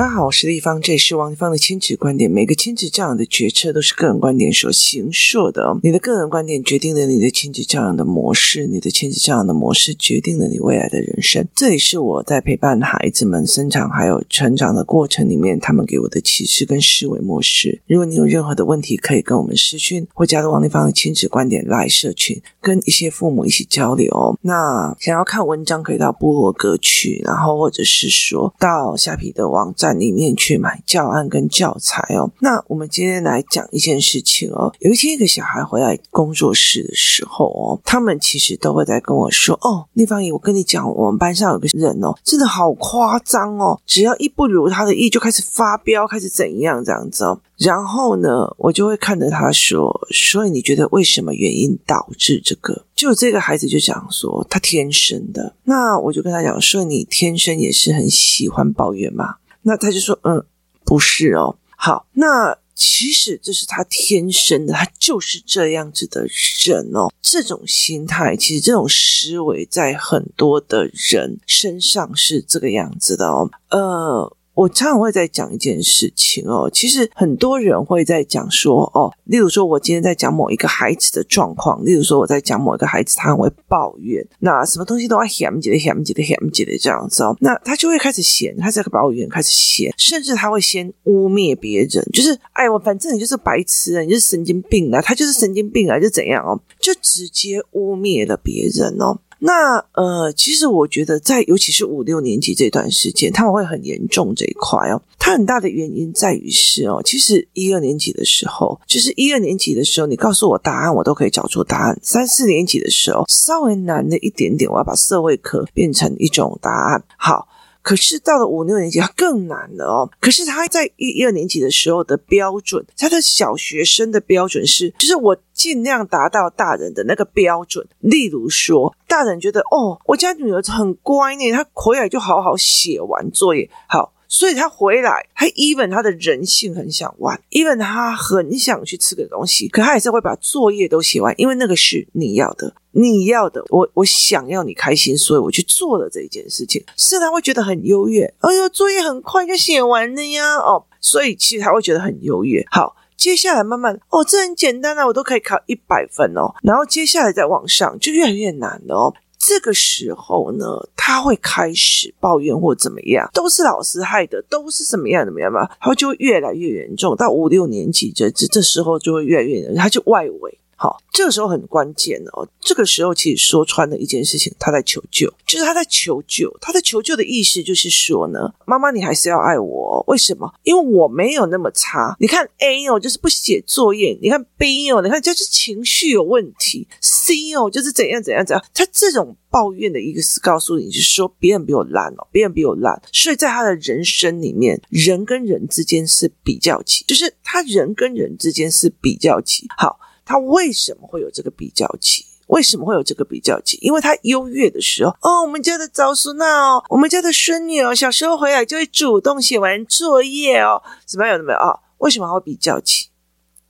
大家好，我是丽芳，这里是王丽芳的亲子观点。每个亲子教养的决策都是个人观点所形塑的。你的个人观点决定了你的亲子教养的模式，你的亲子教养的模式决定了你未来的人生。这也是我在陪伴孩子们生长还有成长的过程里面，他们给我的启示跟思维模式。如果你有任何的问题，可以跟我们私讯或加入王丽芳的亲子观点 LINE 社群，跟一些父母一起交流。那想要看文章，可以到部落格去，然后或者是说到虾皮的网站里面去买教案跟教材哦。那我们今天来讲一件事情哦。有一天，一个小孩回来工作室的时候哦，他们其实都会在跟我说：“哦，丽芳姨，我跟你讲，我们班上有个人哦，真的好夸张哦，只要一不如他的意，就开始发飙，开始怎样这样子哦。”然后呢，我就会看着他说：“所以你觉得为什么原因导致这个？”就这个孩子就讲说：“他天生的。”那我就跟他讲说：“你天生也是很喜欢抱怨吗？”那他就说：“嗯，不是哦。”好，那其实这是他天生的，他就是这样子的人哦。这种心态，其实这种思维，在很多的人身上是这个样子的哦。呃。我常常会在讲一件事情哦，其实很多人会在讲说哦，例如说我今天在讲某一个孩子的状况，例如说我在讲某一个孩子，他很会抱怨，那什么东西都要嫌几的嫌几的嫌几的这样子哦，那他就会开始嫌，他这个抱怨开始嫌，甚至他会先污蔑别人，就是哎我反正你就是白痴啊，你就是神经病啊，他就是神经病啊，就怎样哦，就直接污蔑了别人哦。那呃，其实我觉得，在尤其是五六年级这段时间，他们会很严重这一块哦。它很大的原因在于是哦，其实一二年级的时候，就是一二年级的时候，你告诉我答案，我都可以找出答案。三四年级的时候，稍微难了一点点，我要把社会课变成一种答案。好。可是到了五六年级，他更难了哦。可是他在一一二年级的时候的标准，他的小学生的标准是，就是我尽量达到大人的那个标准。例如说，大人觉得哦，我家女儿很乖呢，她回来就好好写完作业，好。所以他回来，他 even 他的人性很想玩，even 他很想去吃个东西，可他也是会把作业都写完，因为那个是你要的，你要的，我我想要你开心，所以我去做了这一件事情，是他会觉得很优越。哎呦，作业很快就写完了呀，哦，所以其实他会觉得很优越。好，接下来慢慢，哦，这很简单啊，我都可以考一百分哦，然后接下来再往上就越来越难了哦。这个时候呢，他会开始抱怨或怎么样，都是老师害的，都是什么样怎么样嘛，他就越来越严重。到五六年级这这这时候就会越来越严重，他就外围。好，这个时候很关键哦。这个时候其实说穿了一件事情，他在求救，就是他在求救。他的求救的意思就是说呢，妈妈你还是要爱我，为什么？因为我没有那么差。你看 A 哦，就是不写作业；你看 B 哦，你看就是情绪有问题；C 哦，就是怎样怎样怎样。他这种抱怨的意思告诉你，就是说别人比我烂哦，别人比我烂。所以在他的人生里面，人跟人之间是比较级，就是他人跟人之间是比较级。好。他为什么会有这个比较期？为什么会有这个比较期？因为他优越的时候，哦，我们家的早孙娜哦，我们家的孙女哦，小时候回来就会主动写完作业哦，怎么有的没有啊？为什么会比较期？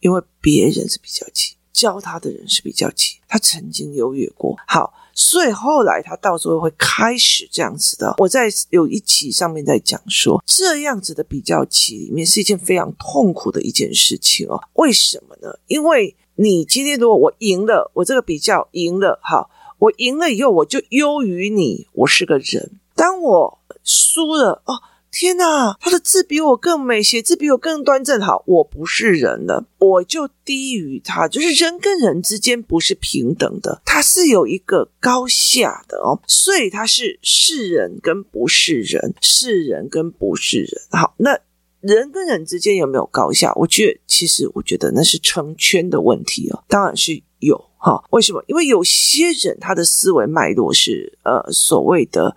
因为别人是比较级，教他的人是比较级，他曾经优越过。好，所以后来他到时候会开始这样子的。我在有一期上面在讲说，这样子的比较期里面是一件非常痛苦的一件事情哦。为什么呢？因为你今天如果我赢了，我这个比较赢了，好，我赢了以后我就优于你，我是个人。当我输了，哦，天哪，他的字比我更美，写字比我更端正，好，我不是人了，我就低于他。就是人跟人之间不是平等的，他是有一个高下的哦，所以他是是人跟不是人，是人跟不是人。好，那。人跟人之间有没有高下？我觉得，其实我觉得那是成圈的问题哦。当然是有哈。为什么？因为有些人他的思维脉络是呃所谓的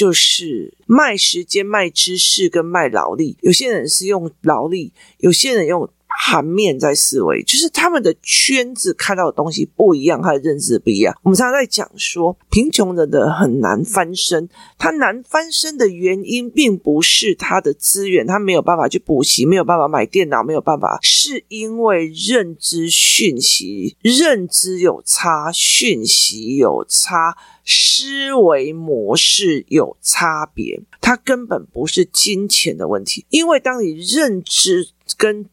就是卖时间、卖知识跟卖劳力。有些人是用劳力，有些人用盘面在思维，就是他们的圈子看到的东西不一样，他的认知不一样。我们常常在讲说，贫穷人的很难翻身，他难翻身的原因，并不是他的资源，他没有办法去补习，没有办法买电脑，没有办法，是因为认知讯息、认知有差，讯息有差，思维模式有差别，它根本不是金钱的问题，因为当你认知跟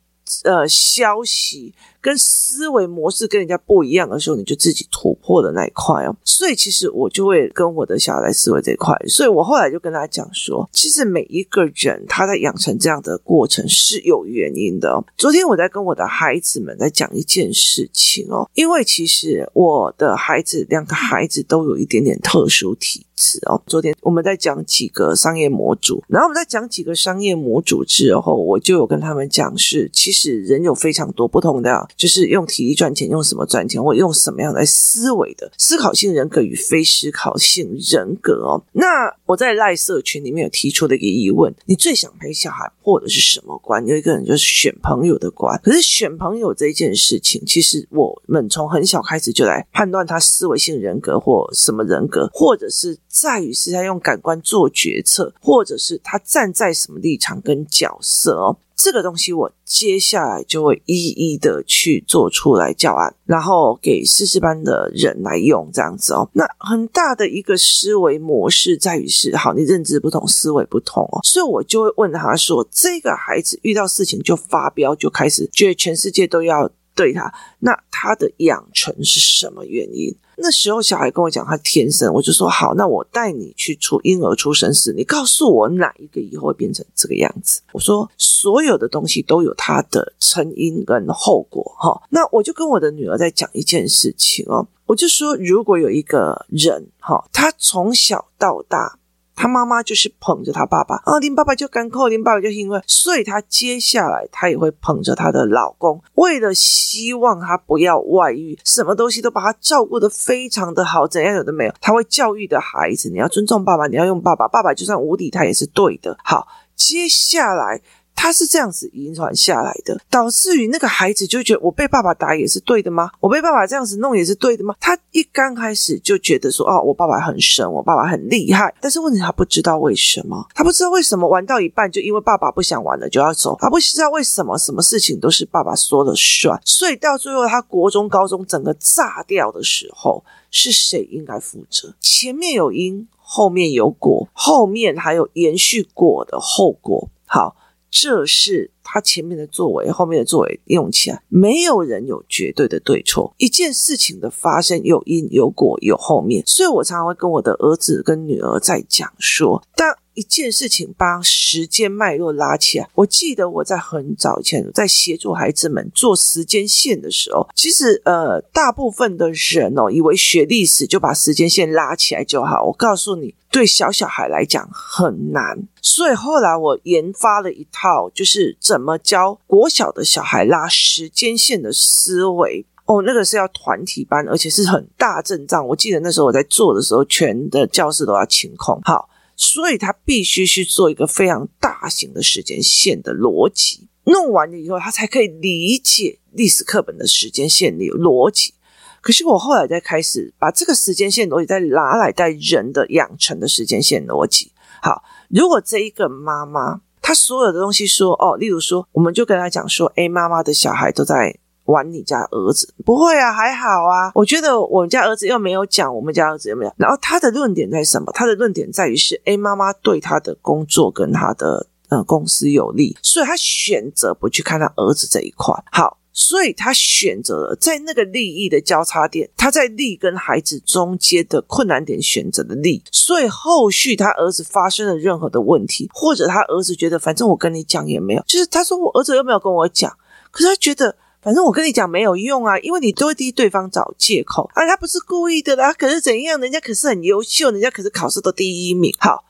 呃，消息跟思维模式跟人家不一样的时候，你就自己突破的那一块哦。所以其实我就会跟我的小孩来思维这一块。所以我后来就跟他讲说，其实每一个人他在养成这样的过程是有原因的。昨天我在跟我的孩子们在讲一件事情哦，因为其实我的孩子两个孩子都有一点点特殊体质哦。昨天我们在讲几个商业模组，然后我们在讲几个商业模组之后，我就有跟他们讲是其实。人有非常多不同的，就是用体力赚钱，用什么赚钱，或用什么样来思维的思考性人格与非思考性人格哦。那我在赖社群里面有提出的一个疑问：你最想陪小孩获得是什么关？有一个人就是选朋友的关，可是选朋友这件事情，其实我们从很小开始就来判断他思维性人格或什么人格，或者是在于是他用感官做决策，或者是他站在什么立场跟角色哦。这个东西我接下来就会一一的去做出来教案，然后给四四班的人来用这样子哦。那很大的一个思维模式在于是，好，你认知不同，思维不同哦，所以我就会问他说：这个孩子遇到事情就发飙，就开始觉得全世界都要对他，那他的养成是什么原因？那时候小孩跟我讲他天生，我就说好，那我带你去出婴儿出生时，你告诉我哪一个以后会变成这个样子。我说所有的东西都有它的成因跟后果哈。那我就跟我的女儿在讲一件事情哦，我就说如果有一个人哈，他从小到大。他妈妈就是捧着他爸爸啊，林爸爸就干扣，林爸爸就是因为，所以他接下来他也会捧着他的老公，为了希望他不要外遇，什么东西都把他照顾得非常的好，怎样有的没有，他会教育的孩子，你要尊重爸爸，你要用爸爸，爸爸就算无理，他也是对的。好，接下来。他是这样子遗传下来的，导致于那个孩子就觉得我被爸爸打也是对的吗？我被爸爸这样子弄也是对的吗？他一刚开始就觉得说，哦，我爸爸很神，我爸爸很厉害。但是问题他不知道为什么，他不知道为什么玩到一半就因为爸爸不想玩了就要走，他不知道为什么什么事情都是爸爸说了算。所以到最后他国中、高中整个炸掉的时候，是谁应该负责？前面有因，后面有果，后面还有延续果的后果。好。这是他前面的作为，后面的作为用起来，没有人有绝对的对错。一件事情的发生有因有果有后面，所以我常常会跟我的儿子跟女儿在讲说，当一件事情把时间脉络拉起来，我记得我在很早以前在协助孩子们做时间线的时候，其实呃，大部分的人哦，以为学历史就把时间线拉起来就好。我告诉你，对小小孩来讲很难。所以后来我研发了一套，就是怎么教国小的小孩拉时间线的思维。哦，那个是要团体班，而且是很大阵仗。我记得那时候我在做的时候，全的教室都要清空。好。所以他必须去做一个非常大型的时间线的逻辑，弄完了以后，他才可以理解历史课本的时间线的逻辑。可是我后来再开始把这个时间线逻辑再拿来带人的养成的时间线逻辑。好，如果这一个妈妈，她所有的东西说哦，例如说，我们就跟她讲说，诶，妈妈的小孩都在。玩你家儿子不会啊，还好啊。我觉得我们家儿子又没有讲，我们家儿子有没有。然后他的论点在什么？他的论点在于是，诶，妈妈对他的工作跟他的呃公司有利，所以他选择不去看他儿子这一块。好，所以他选择了在那个利益的交叉点，他在利跟孩子中间的困难点选择的利。所以后续他儿子发生了任何的问题，或者他儿子觉得反正我跟你讲也没有，就是他说我儿子又没有跟我讲，可是他觉得。反正我跟你讲没有用啊，因为你都会替对方找借口啊，他不是故意的啦，可是怎样？人家可是很优秀，人家可是考试都第一名。好，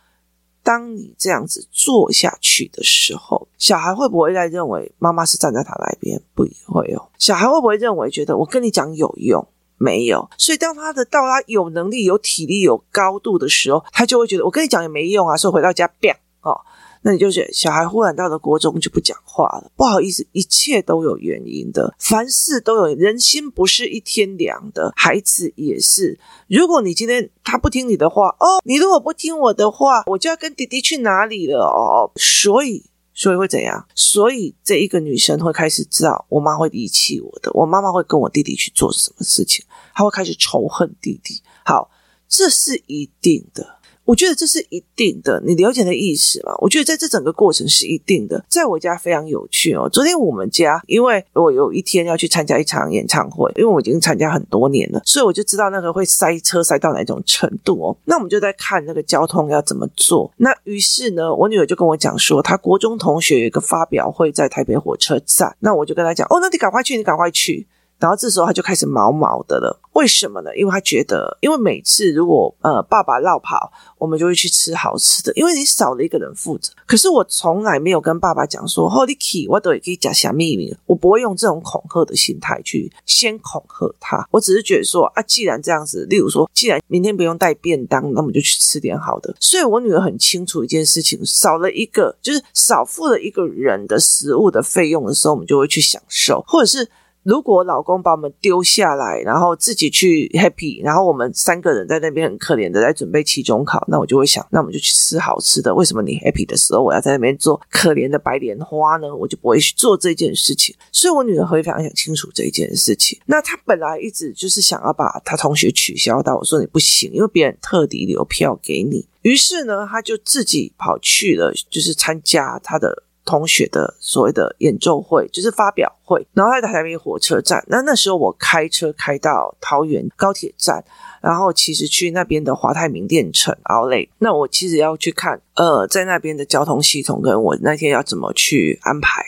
当你这样子做下去的时候，小孩会不会再认为妈妈是站在他那边？不会哦。小孩会不会认为觉得我跟你讲有用？没有。所以当他的到他有能力、有体力、有高度的时候，他就会觉得我跟你讲也没用啊。所以回到家，啪哦。那你就觉小孩忽然到了国中就不讲话了，不好意思，一切都有原因的，凡事都有，人心不是一天凉的，孩子也是。如果你今天他不听你的话，哦，你如果不听我的话，我就要跟弟弟去哪里了哦，所以。所以会怎样？所以这一个女生会开始知道，我妈会遗弃我的，我妈妈会跟我弟弟去做什么事情，她会开始仇恨弟弟。好，这是一定的。我觉得这是一定的，你了解的意思吗？我觉得在这整个过程是一定的。在我家非常有趣哦。昨天我们家，因为我有一天要去参加一场演唱会，因为我已经参加很多年了，所以我就知道那个会塞车塞到哪种程度哦。那我们就在看那个交通要怎么做。那于是呢，我女儿就跟我讲说，她国中同学有一个发表会在台北火车站，那我就跟她讲，哦，那你赶快去，你赶快去。然后这时候他就开始毛毛的了，为什么呢？因为他觉得，因为每次如果呃爸爸落跑，我们就会去吃好吃的，因为你少了一个人负责。可是我从来没有跟爸爸讲说，Holy key，我都可以讲下秘密，我不会用这种恐吓的心态去先恐吓他。我只是觉得说啊，既然这样子，例如说，既然明天不用带便当，那我们就去吃点好的。所以我女儿很清楚一件事情，少了一个，就是少付了一个人的食物的费用的时候，我们就会去享受，或者是。如果老公把我们丢下来，然后自己去 happy，然后我们三个人在那边很可怜的在准备期中考，那我就会想，那我们就去吃好吃的。为什么你 happy 的时候，我要在那边做可怜的白莲花呢？我就不会去做这件事情。所以我女儿会非常想清楚这一件事情。那她本来一直就是想要把她同学取消到，我说你不行，因为别人特地留票给你。于是呢，她就自己跑去了，就是参加她的。同学的所谓的演奏会就是发表会，然后他在台北火车站。那那时候我开车开到桃园高铁站，然后其实去那边的华泰名店城奥莱。那我其实要去看，呃，在那边的交通系统跟我那天要怎么去安排。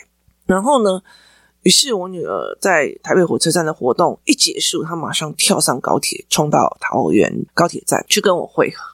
然后呢，于是我女儿在台北火车站的活动一结束，她马上跳上高铁，冲到桃园高铁站去跟我会合。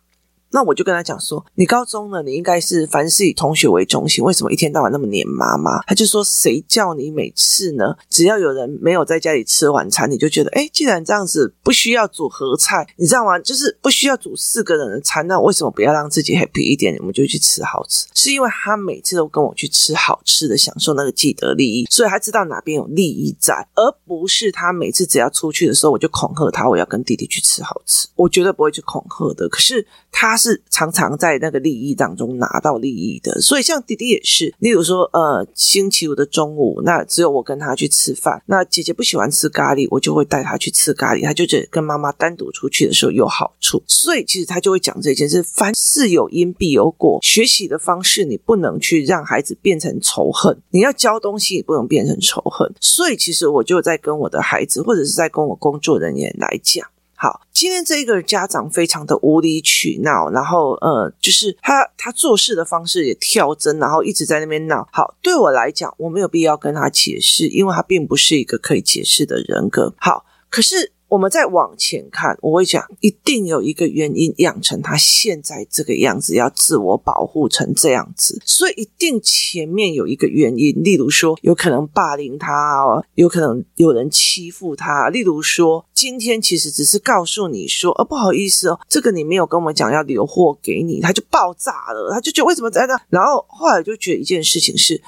那我就跟他讲说，你高中呢，你应该是凡事以同学为中心，为什么一天到晚那么黏妈妈？他就说，谁叫你每次呢，只要有人没有在家里吃晚餐，你就觉得，哎，既然这样子不需要煮合菜，你知道吗？就是不需要煮四个人的餐，那为什么不要让自己 happy 一点？我们就去吃好吃，是因为他每次都跟我去吃好吃的，享受那个既得利益，所以他知道哪边有利益在，而不是他每次只要出去的时候，我就恐吓他，我要跟弟弟去吃好吃，我绝对不会去恐吓的。可是他。是常常在那个利益当中拿到利益的，所以像弟弟也是。例如说，呃，星期五的中午，那只有我跟他去吃饭。那姐姐不喜欢吃咖喱，我就会带他去吃咖喱。他就觉得跟妈妈单独出去的时候有好处，所以其实他就会讲这件事：凡事有因必有果。学习的方式，你不能去让孩子变成仇恨。你要教东西，也不能变成仇恨。所以，其实我就在跟我的孩子，或者是在跟我工作人员来讲。好，今天这一个家长非常的无理取闹，然后呃，就是他他做事的方式也跳针，然后一直在那边闹。好，对我来讲，我没有必要跟他解释，因为他并不是一个可以解释的人格。好，可是。我们再往前看，我会讲，一定有一个原因养成他现在这个样子，要自我保护成这样子，所以一定前面有一个原因，例如说有可能霸凌他，有可能有人欺负他，例如说今天其实只是告诉你说，哦，不好意思哦，这个你没有跟我们讲要留货给你，他就爆炸了，他就觉得为什么在那，然后后来就觉得一件事情是，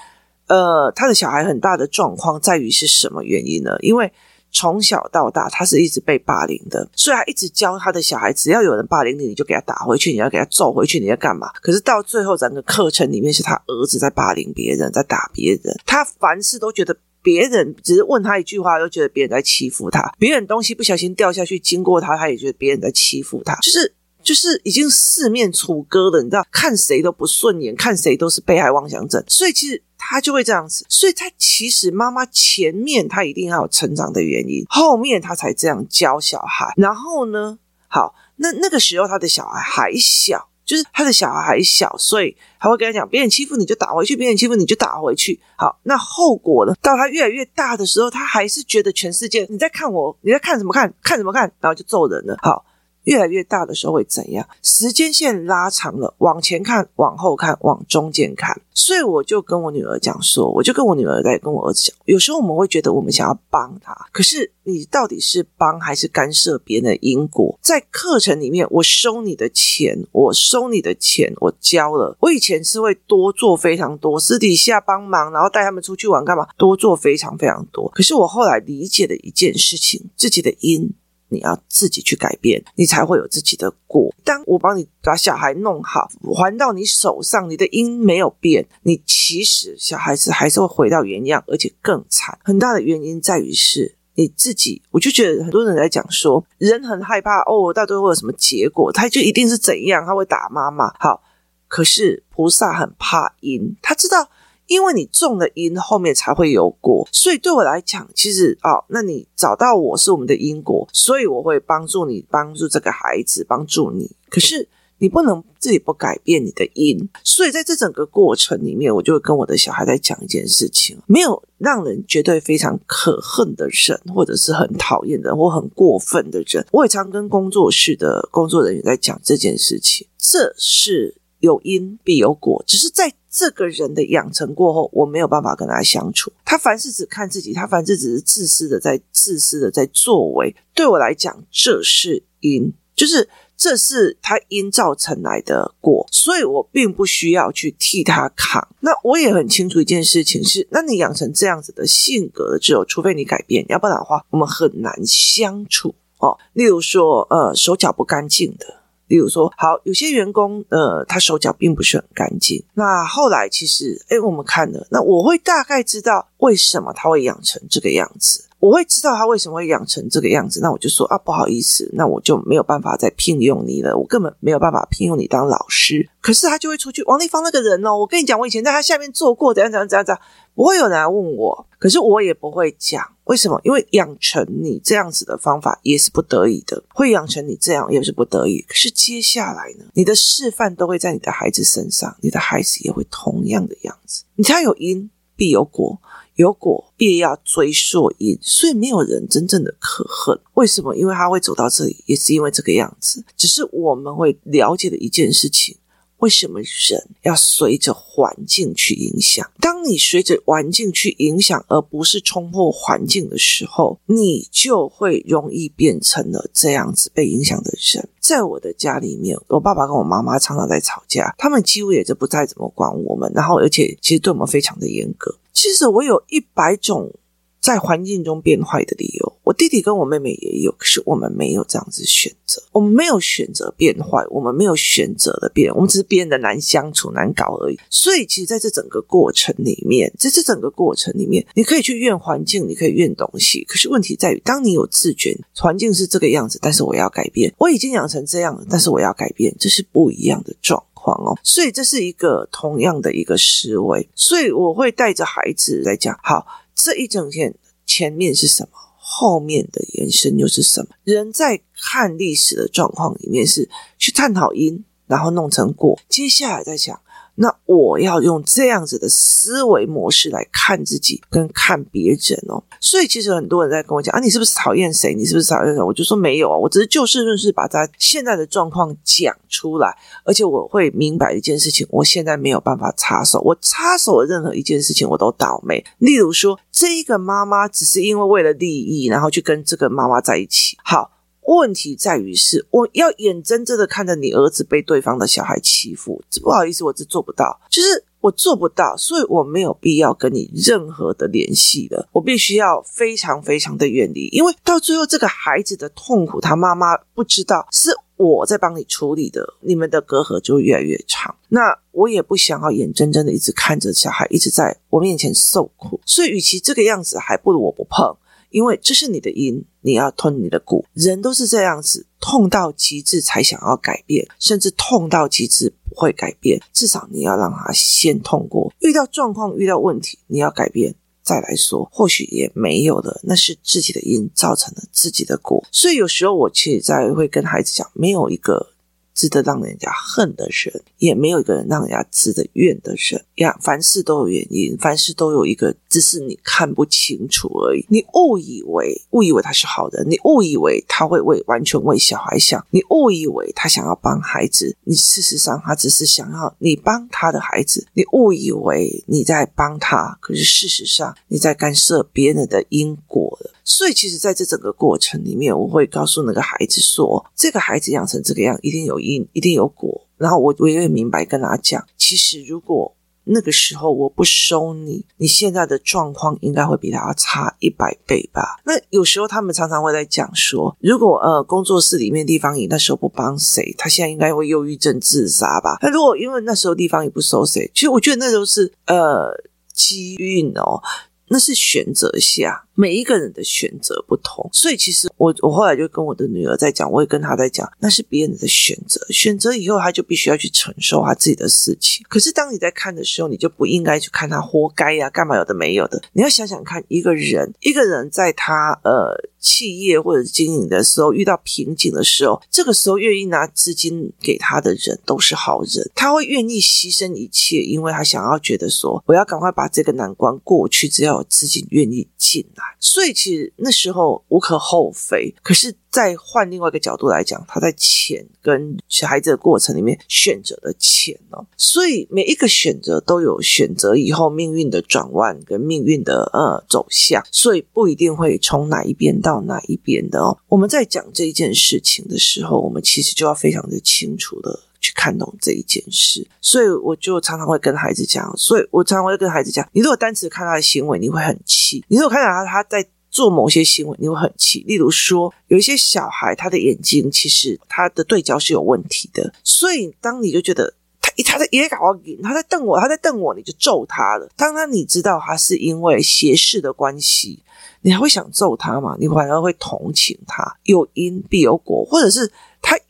呃，他的小孩很大的状况在于是什么原因呢？因为。从小到大，他是一直被霸凌的，所以他一直教他的小孩，只要有人霸凌你，你就给他打回去，你要给他揍回去，你要干嘛？可是到最后，整个课程里面是他儿子在霸凌别人，在打别人。他凡事都觉得别人只是问他一句话，都觉得别人在欺负他。别人东西不小心掉下去，经过他，他也觉得别人在欺负他。就是就是已经四面楚歌了，你知道，看谁都不顺眼，看谁都是被害妄想症。所以其实。他就会这样子，所以他其实妈妈前面他一定要有成长的原因，后面他才这样教小孩。然后呢，好，那那个时候他的小孩还小，就是他的小孩还小，所以他会跟他讲：别人欺负你就打回去，别人欺负你就打回去。好，那后果呢？到他越来越大的时候，他还是觉得全世界你在看我，你在看什么看？看什么看？然后就揍人了。好。越来越大的时候会怎样？时间线拉长了，往前看，往后看，往中间看。所以我就跟我女儿讲说，我就跟我女儿在跟我儿子讲，有时候我们会觉得我们想要帮他，可是你到底是帮还是干涉别人的因果？在课程里面，我收你的钱，我收你的钱，我交了。我以前是会多做非常多，私底下帮忙，然后带他们出去玩干嘛，多做非常非常多。可是我后来理解了一件事情，自己的因。你要自己去改变，你才会有自己的果。当我帮你把小孩弄好，还到你手上，你的因没有变，你其实小孩子还是会回到原样，而且更惨。很大的原因在于是你自己。我就觉得很多人在讲说，人很害怕哦，到最后会有什么结果，他就一定是怎样，他会打妈妈。好，可是菩萨很怕因，他知道。因为你种了因，后面才会有果，所以对我来讲，其实哦，那你找到我是我们的因果，所以我会帮助你，帮助这个孩子，帮助你。可是你不能自己不改变你的因，所以在这整个过程里面，我就会跟我的小孩在讲一件事情：没有让人绝对非常可恨的人，或者是很讨厌的人，或很过分的人。我也常跟工作室的工作人员在讲这件事情，这是。有因必有果，只是在这个人的养成过后，我没有办法跟他相处。他凡事只看自己，他凡事只是自私的在自私的在作为。对我来讲，这是因，就是这是他因造成来的果，所以我并不需要去替他扛。那我也很清楚一件事情是，那你养成这样子的性格的，只有除非你改变，要不然的话，我们很难相处哦。例如说，呃，手脚不干净的。例如说，好，有些员工，呃，他手脚并不是很干净。那后来其实，诶，我们看了，那我会大概知道为什么他会养成这个样子。我会知道他为什么会养成这个样子。那我就说啊，不好意思，那我就没有办法再聘用你了。我根本没有办法聘用你当老师。可是他就会出去，王立芳那个人哦，我跟你讲，我以前在他下面做过，怎样怎样怎样怎样。不会有人来问我，可是我也不会讲。为什么？因为养成你这样子的方法也是不得已的，会养成你这样也是不得已。可是接下来呢，你的示范都会在你的孩子身上，你的孩子也会同样的样子。你才有因必有果，有果必要追溯因，所以没有人真正的可恨。为什么？因为他会走到这里，也是因为这个样子。只是我们会了解的一件事情。为什么人要随着环境去影响？当你随着环境去影响，而不是冲破环境的时候，你就会容易变成了这样子被影响的人。在我的家里面，我爸爸跟我妈妈常常在吵架，他们几乎也就不再怎么管我们，然后而且其实对我们非常的严格。其实我有一百种。在环境中变坏的理由，我弟弟跟我妹妹也有，可是我们没有这样子选择，我们没有选择变坏，我们没有选择的变，我们只是变得难相处、难搞而已。所以，其实在这整个过程里面，在这整个过程里面，你可以去怨环境，你可以怨东西，可是问题在于，当你有自觉，环境是这个样子，但是我要改变，我已经养成这样了，但是我要改变，这是不一样的状况哦。所以，这是一个同样的一个思维，所以我会带着孩子来讲，好。这一整天前面是什么？后面的延伸又是什么？人在看历史的状况里面是去探讨因，然后弄成果，接下来再想。那我要用这样子的思维模式来看自己跟看别人哦，所以其实很多人在跟我讲啊，你是不是讨厌谁？你是不是讨厌谁？我就说没有啊，我只是就事论事把他现在的状况讲出来，而且我会明白一件事情，我现在没有办法插手，我插手的任何一件事情我都倒霉。例如说，这一个妈妈只是因为为了利益，然后去跟这个妈妈在一起，好。问题在于是，我要眼睁睁的看着你儿子被对方的小孩欺负，不好意思，我这做不到，就是我做不到，所以我没有必要跟你任何的联系了，我必须要非常非常的远离，因为到最后这个孩子的痛苦，他妈妈不知道是我在帮你处理的，你们的隔阂就越来越长。那我也不想要眼睁睁的一直看着小孩一直在我面前受苦，所以与其这个样子，还不如我不碰。因为这是你的因，你要吞你的果。人都是这样子，痛到极致才想要改变，甚至痛到极致不会改变。至少你要让他先痛过，遇到状况、遇到问题，你要改变再来说。或许也没有了，那是自己的因造成了自己的果。所以有时候我其实在会跟孩子讲，没有一个值得让人家恨的人，也没有一个人让人家值得怨的人呀。凡事都有原因，凡事都有一个，只是你看不清楚而已。你误以为误以为他是好人，你误以为他会为完全为小孩想，你误以为他想要帮孩子，你事实上他只是想要你帮他的孩子。你误以为你在帮他，可是事实上你在干涉别人的因果。所以，其实在这整个过程里面，我会告诉那个孩子说：“这个孩子养成这个样，一定有因，一定有果。”然后我我也明白跟他讲，其实如果那个时候我不收你，你现在的状况应该会比他差一百倍吧？那有时候他们常常会在讲说，如果呃工作室里面地方姨那时候不帮谁，他现在应该会忧郁症自杀吧？那如果因为那时候地方姨不收谁，其实我觉得那都是呃机运哦。那是选择下，每一个人的选择不同，所以其实我我后来就跟我的女儿在讲，我也跟她在讲，那是别人的选择，选择以后他就必须要去承受他自己的事情。可是当你在看的时候，你就不应该去看他活该呀，干嘛有的没有的，你要想想看，一个人一个人在他呃。企业或者经营的时候遇到瓶颈的时候，这个时候愿意拿资金给他的人都是好人，他会愿意牺牲一切，因为他想要觉得说，我要赶快把这个难关过去，只要有资金愿意进来，所以其实那时候无可厚非。可是。再换另外一个角度来讲，他在钱跟小孩子的过程里面选择的钱哦，所以每一个选择都有选择以后命运的转弯跟命运的呃走向，所以不一定会从哪一边到哪一边的哦。我们在讲这一件事情的时候，我们其实就要非常的清楚的去看懂这一件事，所以我就常常会跟孩子讲，所以我常常会跟孩子讲，你如果单纯看他的行为，你会很气；你如果看到他他在。做某些行为，你会很气。例如说，有一些小孩，他的眼睛其实他的对焦是有问题的，所以当你就觉得他他在也搞我，他在瞪我，他在瞪我，你就揍他了。当他你知道他是因为斜视的关系，你还会想揍他吗？你反而会同情他。有因必有果，或者是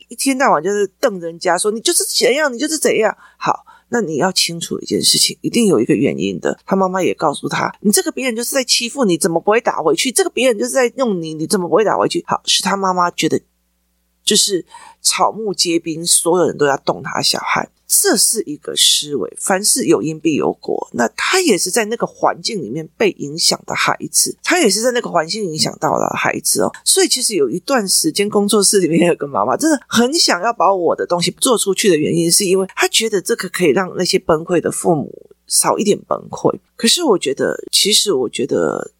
一天到晚就是瞪人家，说你就是怎样，你就是怎样。好。那你要清楚一件事情，一定有一个原因的。他妈妈也告诉他，你这个别人就是在欺负你，怎么不会打回去？这个别人就是在用你，你怎么不会打回去？好，是他妈妈觉得，就是草木皆兵，所有人都要动他小孩。这是一个思维，凡事有因必有果。那他也是在那个环境里面被影响的孩子，他也是在那个环境影响到了孩子哦。所以其实有一段时间，工作室里面有个妈妈真的很想要把我的东西做出去的原因，是因为她觉得这个可以让那些崩溃的父母少一点崩溃。可是我觉得，其实我觉得。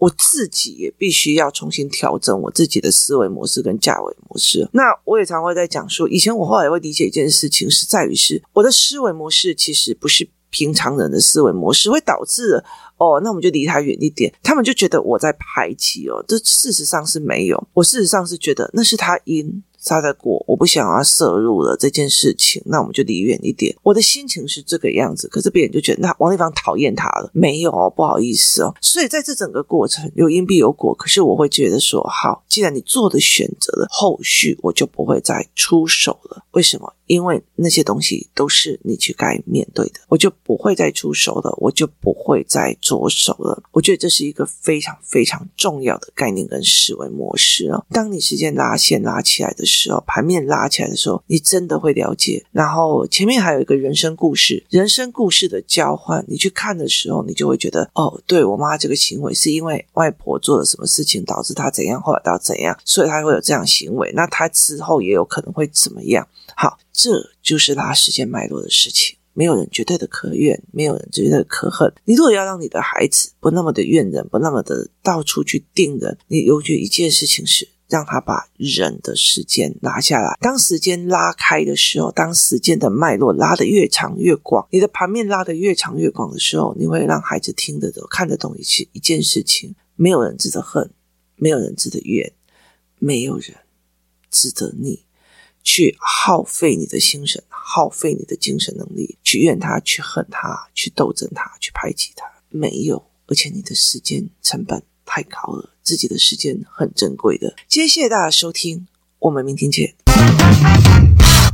我自己也必须要重新调整我自己的思维模式跟价位模式。那我也常会在讲说，以前我后来会理解一件事情，是在于是我的思维模式其实不是平常人的思维模式，会导致哦，那我们就离他远一点。他们就觉得我在排挤哦，这事实上是没有。我事实上是觉得那是他因。他在过，我不想要摄入了这件事情，那我们就离远一点。我的心情是这个样子，可是别人就觉得那王丽芳讨厌他了，没有哦，不好意思哦。所以在这整个过程有因必有果，可是我会觉得说，好，既然你做的选择了，后续我就不会再出手了。为什么？因为那些东西都是你去该面对的，我就不会再出手了，我就不会再着手了。我觉得这是一个非常非常重要的概念跟思维模式哦。当你时间拉线拉起来的时候，盘面拉起来的时候，你真的会了解。然后前面还有一个人生故事，人生故事的交换，你去看的时候，你就会觉得哦，对，我妈这个行为是因为外婆做了什么事情导致她怎样，后来到怎样，所以她会有这样行为。那她之后也有可能会怎么样？好。这就是拉时间脉络的事情，没有人绝对的可怨，没有人绝对的可恨。你如果要让你的孩子不那么的怨人，不那么的到处去定人，你有觉一件事情是让他把人的时间拉下来。当时间拉开的时候，当时间的脉络拉得越长越广，你的盘面拉得越长越广的时候，你会让孩子听得懂、看得懂一些一件事情。没有人值得恨，没有人值得怨，没有人值得你。去耗费你的心神，耗费你的精神能力，去怨他，去恨他，去斗争他，去排挤他，没有。而且你的时间成本太高了，自己的时间很珍贵的。今天谢谢大家收听，我们明天见。